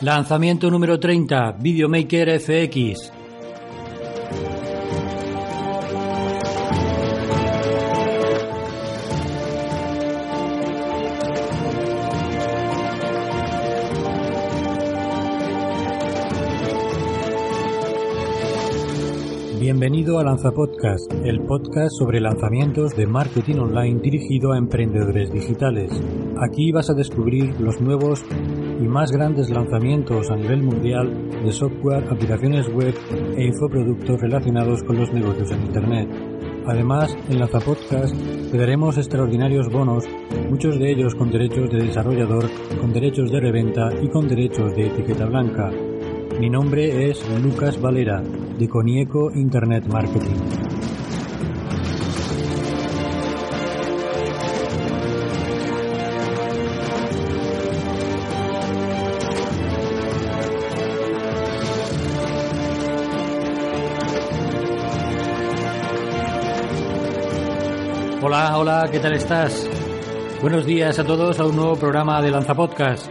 Lanzamiento número 30, Videomaker FX. Bienvenido a Lanza Podcast, el podcast sobre lanzamientos de marketing online dirigido a emprendedores digitales. Aquí vas a descubrir los nuevos y más grandes lanzamientos a nivel mundial de software, aplicaciones web e infoproductos relacionados con los negocios en Internet. Además, en Lanza Podcast te daremos extraordinarios bonos, muchos de ellos con derechos de desarrollador, con derechos de reventa y con derechos de etiqueta blanca. Mi nombre es Lucas Valera, de Conieco Internet Marketing. Hola, hola, ¿qué tal estás? Buenos días a todos a un nuevo programa de Lanza Podcast.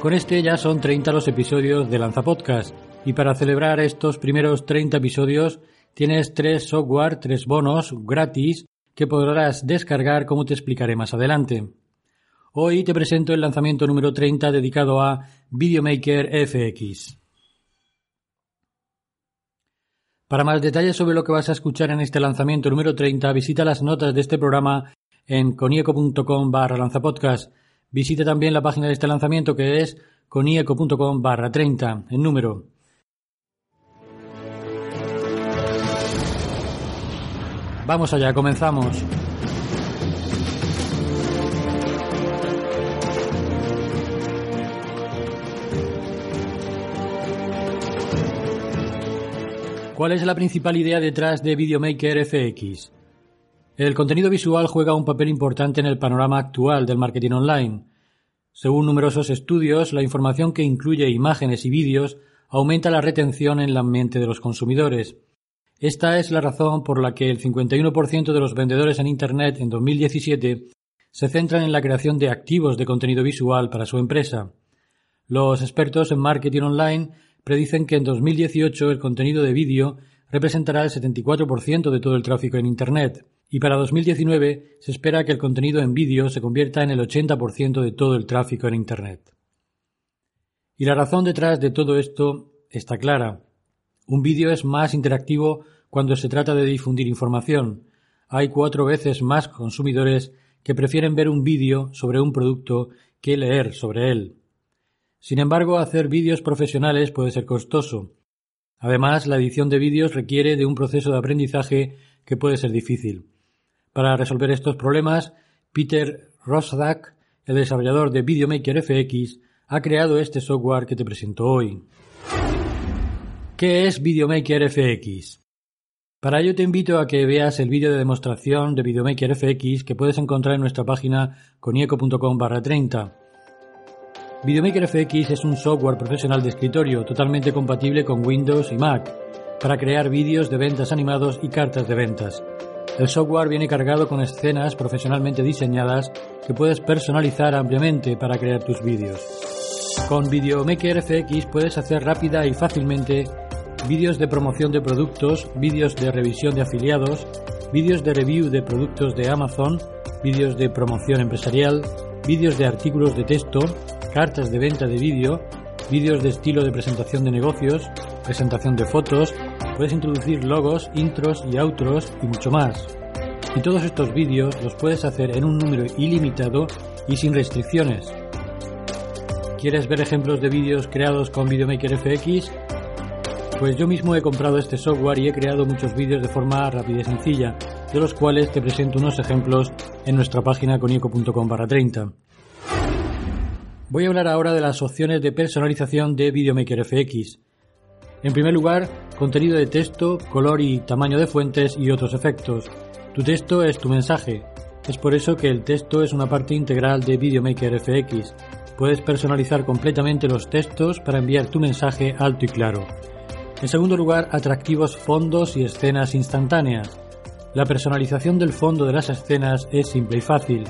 Con este ya son 30 los episodios de Lanza Podcast y para celebrar estos primeros 30 episodios tienes tres software, tres bonos gratis que podrás descargar como te explicaré más adelante. Hoy te presento el lanzamiento número 30 dedicado a Videomaker FX. Para más detalles sobre lo que vas a escuchar en este lanzamiento número 30, visita las notas de este programa en conieco.com barra lanzapodcast Visite también la página de este lanzamiento que es conieco.com barra 30 en número. Vamos allá, comenzamos. ¿Cuál es la principal idea detrás de Videomaker FX? El contenido visual juega un papel importante en el panorama actual del marketing online. Según numerosos estudios, la información que incluye imágenes y vídeos aumenta la retención en la mente de los consumidores. Esta es la razón por la que el 51% de los vendedores en Internet en 2017 se centran en la creación de activos de contenido visual para su empresa. Los expertos en marketing online predicen que en 2018 el contenido de vídeo representará el 74% de todo el tráfico en Internet y para 2019 se espera que el contenido en vídeo se convierta en el 80% de todo el tráfico en Internet. Y la razón detrás de todo esto está clara. Un vídeo es más interactivo cuando se trata de difundir información. Hay cuatro veces más consumidores que prefieren ver un vídeo sobre un producto que leer sobre él. Sin embargo, hacer vídeos profesionales puede ser costoso. Además, la edición de vídeos requiere de un proceso de aprendizaje que puede ser difícil. Para resolver estos problemas, Peter Rosdak, el desarrollador de Videomaker FX, ha creado este software que te presento hoy. ¿Qué es Videomaker FX? Para ello te invito a que veas el vídeo de demostración de Videomaker FX que puedes encontrar en nuestra página conieco.com 30. Videomaker FX es un software profesional de escritorio totalmente compatible con Windows y Mac para crear vídeos de ventas animados y cartas de ventas. El software viene cargado con escenas profesionalmente diseñadas que puedes personalizar ampliamente para crear tus vídeos. Con Videomaker FX puedes hacer rápida y fácilmente vídeos de promoción de productos, vídeos de revisión de afiliados, vídeos de review de productos de Amazon, vídeos de promoción empresarial, vídeos de artículos de texto, cartas de venta de vídeo, vídeos de estilo de presentación de negocios, presentación de fotos, puedes introducir logos, intros y outros y mucho más. Y todos estos vídeos los puedes hacer en un número ilimitado y sin restricciones. ¿Quieres ver ejemplos de vídeos creados con Videomaker FX? Pues yo mismo he comprado este software y he creado muchos vídeos de forma rápida y sencilla, de los cuales te presento unos ejemplos en nuestra página conico.com 30. Voy a hablar ahora de las opciones de personalización de Videomaker FX. En primer lugar, contenido de texto, color y tamaño de fuentes y otros efectos. Tu texto es tu mensaje. Es por eso que el texto es una parte integral de Videomaker FX. Puedes personalizar completamente los textos para enviar tu mensaje alto y claro. En segundo lugar, atractivos fondos y escenas instantáneas. La personalización del fondo de las escenas es simple y fácil.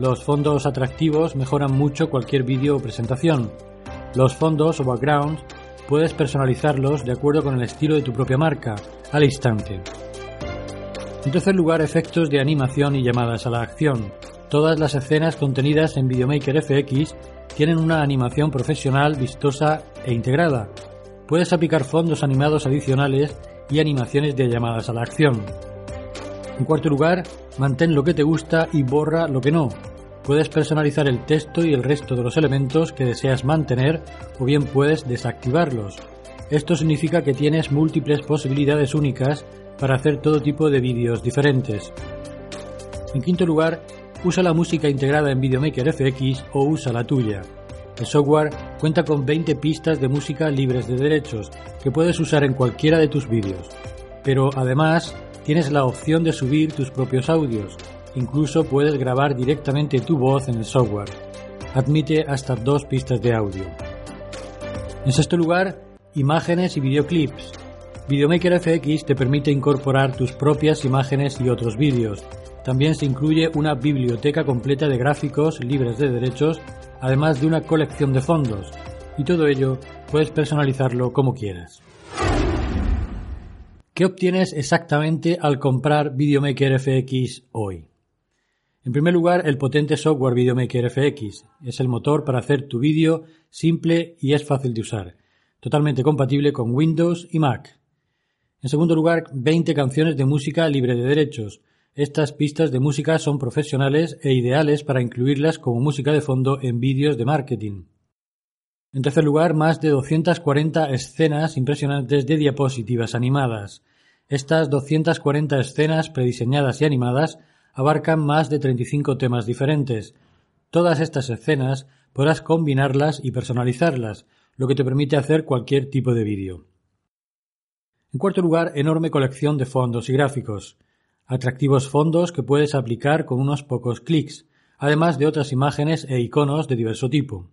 Los fondos atractivos mejoran mucho cualquier vídeo o presentación. Los fondos o backgrounds puedes personalizarlos de acuerdo con el estilo de tu propia marca, al instante. En tercer lugar, efectos de animación y llamadas a la acción. Todas las escenas contenidas en Videomaker FX tienen una animación profesional, vistosa e integrada. Puedes aplicar fondos animados adicionales y animaciones de llamadas a la acción. En cuarto lugar, mantén lo que te gusta y borra lo que no. Puedes personalizar el texto y el resto de los elementos que deseas mantener o bien puedes desactivarlos. Esto significa que tienes múltiples posibilidades únicas para hacer todo tipo de vídeos diferentes. En quinto lugar, usa la música integrada en Videomaker FX o usa la tuya. El software cuenta con 20 pistas de música libres de derechos que puedes usar en cualquiera de tus vídeos. Pero además tienes la opción de subir tus propios audios. Incluso puedes grabar directamente tu voz en el software. Admite hasta dos pistas de audio. En sexto lugar, imágenes y videoclips. Videomaker FX te permite incorporar tus propias imágenes y otros vídeos. También se incluye una biblioteca completa de gráficos libres de derechos, además de una colección de fondos. Y todo ello puedes personalizarlo como quieras. ¿Qué obtienes exactamente al comprar Videomaker FX hoy? En primer lugar, el potente software Videomaker FX. Es el motor para hacer tu vídeo simple y es fácil de usar. Totalmente compatible con Windows y Mac. En segundo lugar, 20 canciones de música libre de derechos. Estas pistas de música son profesionales e ideales para incluirlas como música de fondo en vídeos de marketing. En tercer lugar, más de 240 escenas impresionantes de diapositivas animadas. Estas 240 escenas prediseñadas y animadas abarcan más de 35 temas diferentes. Todas estas escenas podrás combinarlas y personalizarlas, lo que te permite hacer cualquier tipo de vídeo. En cuarto lugar, enorme colección de fondos y gráficos. Atractivos fondos que puedes aplicar con unos pocos clics, además de otras imágenes e iconos de diverso tipo.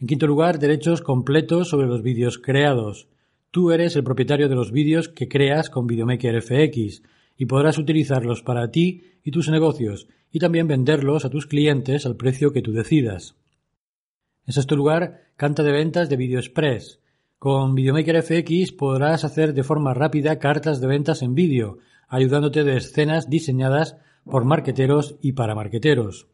En quinto lugar, derechos completos sobre los vídeos creados. Tú eres el propietario de los vídeos que creas con Videomaker FX y podrás utilizarlos para ti y tus negocios y también venderlos a tus clientes al precio que tú decidas. En sexto lugar, canta de ventas de VideoExpress. Con Videomaker FX podrás hacer de forma rápida cartas de ventas en vídeo, ayudándote de escenas diseñadas por marqueteros y para marqueteros.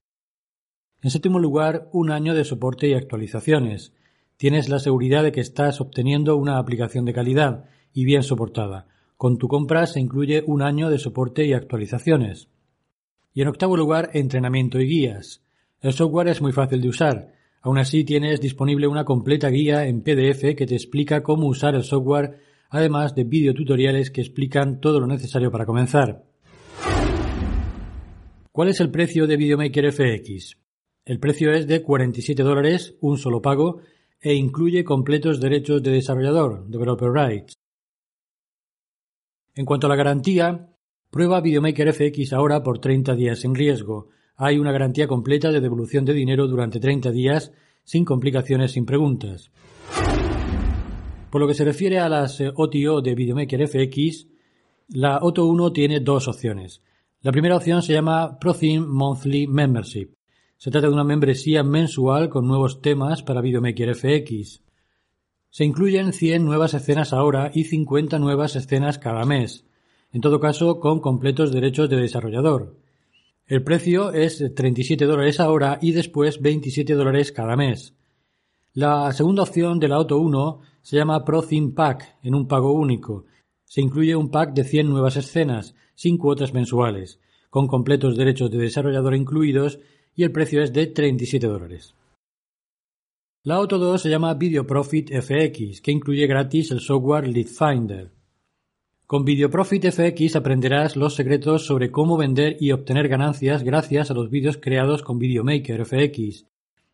En séptimo lugar, un año de soporte y actualizaciones. Tienes la seguridad de que estás obteniendo una aplicación de calidad y bien soportada. Con tu compra se incluye un año de soporte y actualizaciones. Y en octavo lugar, entrenamiento y guías. El software es muy fácil de usar. Aún así tienes disponible una completa guía en PDF que te explica cómo usar el software, además de videotutoriales que explican todo lo necesario para comenzar. ¿Cuál es el precio de Videomaker FX? El precio es de 47 dólares, un solo pago, e incluye completos derechos de desarrollador, Developer Rights. En cuanto a la garantía, prueba Videomaker FX ahora por 30 días sin riesgo, hay una garantía completa de devolución de dinero durante 30 días sin complicaciones, sin preguntas. Por lo que se refiere a las OTO eh, de Videomaker FX, la OTO 1 tiene dos opciones. La primera opción se llama ProTheme Monthly Membership. Se trata de una membresía mensual con nuevos temas para Videomaker FX. Se incluyen 100 nuevas escenas ahora y 50 nuevas escenas cada mes, en todo caso con completos derechos de desarrollador. El precio es 37 dólares ahora y después 27 dólares cada mes. La segunda opción de la Auto 1 se llama Pro Theme Pack en un pago único. Se incluye un pack de 100 nuevas escenas, sin cuotas mensuales, con completos derechos de desarrollador incluidos y el precio es de 37 dólares. La Auto 2 se llama Video Profit FX, que incluye gratis el software Lead Finder. Con VideoProfit FX aprenderás los secretos sobre cómo vender y obtener ganancias gracias a los vídeos creados con Videomaker FX.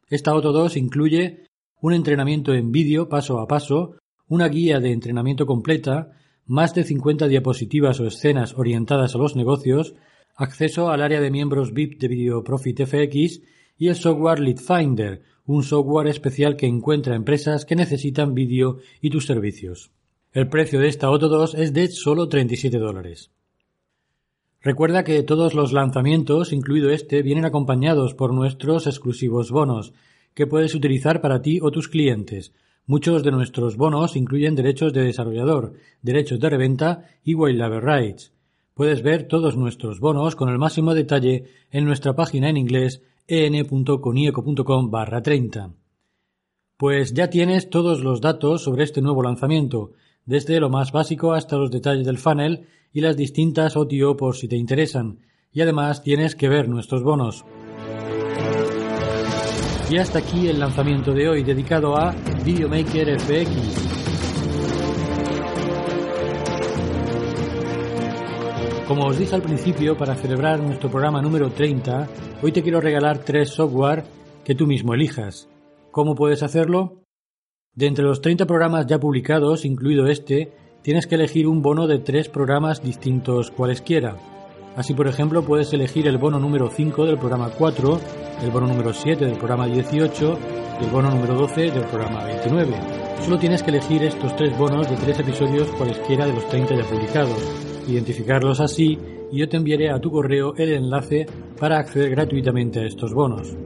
Esta Auto 2 incluye un entrenamiento en vídeo paso a paso, una guía de entrenamiento completa, más de 50 diapositivas o escenas orientadas a los negocios, acceso al área de miembros VIP de VideoProfit FX y el software Lead Finder, un software especial que encuentra empresas que necesitan vídeo y tus servicios. El precio de esta Auto 2 es de solo 37 dólares. Recuerda que todos los lanzamientos, incluido este, vienen acompañados por nuestros exclusivos bonos, que puedes utilizar para ti o tus clientes. Muchos de nuestros bonos incluyen derechos de desarrollador, derechos de reventa y Label Rights. Puedes ver todos nuestros bonos con el máximo detalle en nuestra página en inglés en.conieco.com barra 30. Pues ya tienes todos los datos sobre este nuevo lanzamiento, desde lo más básico hasta los detalles del funnel y las distintas OTO por si te interesan, y además tienes que ver nuestros bonos. Y hasta aquí el lanzamiento de hoy dedicado a Videomaker FX. Como os dije al principio, para celebrar nuestro programa número 30, hoy te quiero regalar tres software que tú mismo elijas. ¿Cómo puedes hacerlo? De entre los 30 programas ya publicados, incluido este, tienes que elegir un bono de tres programas distintos cualesquiera. Así, por ejemplo, puedes elegir el bono número 5 del programa 4, el bono número 7 del programa 18 y el bono número 12 del programa 29. Solo tienes que elegir estos tres bonos de tres episodios cualesquiera de los 30 ya publicados, identificarlos así y yo te enviaré a tu correo el enlace para acceder gratuitamente a estos bonos.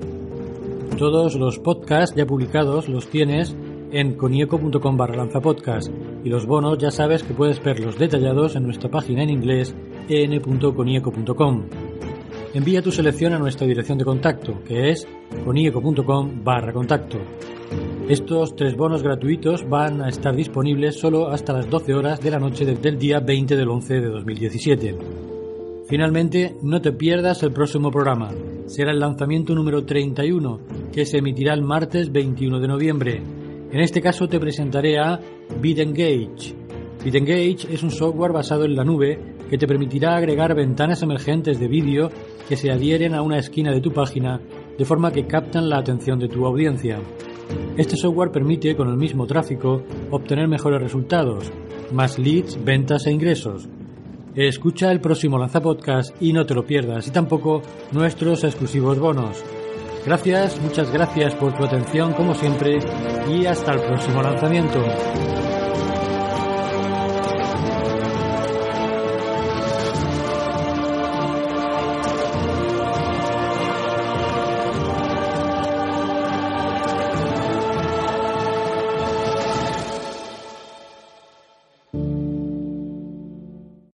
Todos los podcasts ya publicados los tienes en conieco.com barra lanzapodcast y los bonos ya sabes que puedes verlos detallados en nuestra página en inglés en.conieco.com. Envía tu selección a nuestra dirección de contacto, que es conieco.com barra contacto. Estos tres bonos gratuitos van a estar disponibles solo hasta las 12 horas de la noche del día 20 del 11 de 2017. Finalmente, no te pierdas el próximo programa. Será el lanzamiento número 31, que se emitirá el martes 21 de noviembre. En este caso te presentaré a BitEngage. BitEngage es un software basado en la nube que te permitirá agregar ventanas emergentes de vídeo que se adhieren a una esquina de tu página de forma que captan la atención de tu audiencia. Este software permite, con el mismo tráfico, obtener mejores resultados, más leads, ventas e ingresos. Escucha el próximo Lanza Podcast y no te lo pierdas, y tampoco nuestros exclusivos bonos. Gracias, muchas gracias por tu atención como siempre y hasta el próximo lanzamiento.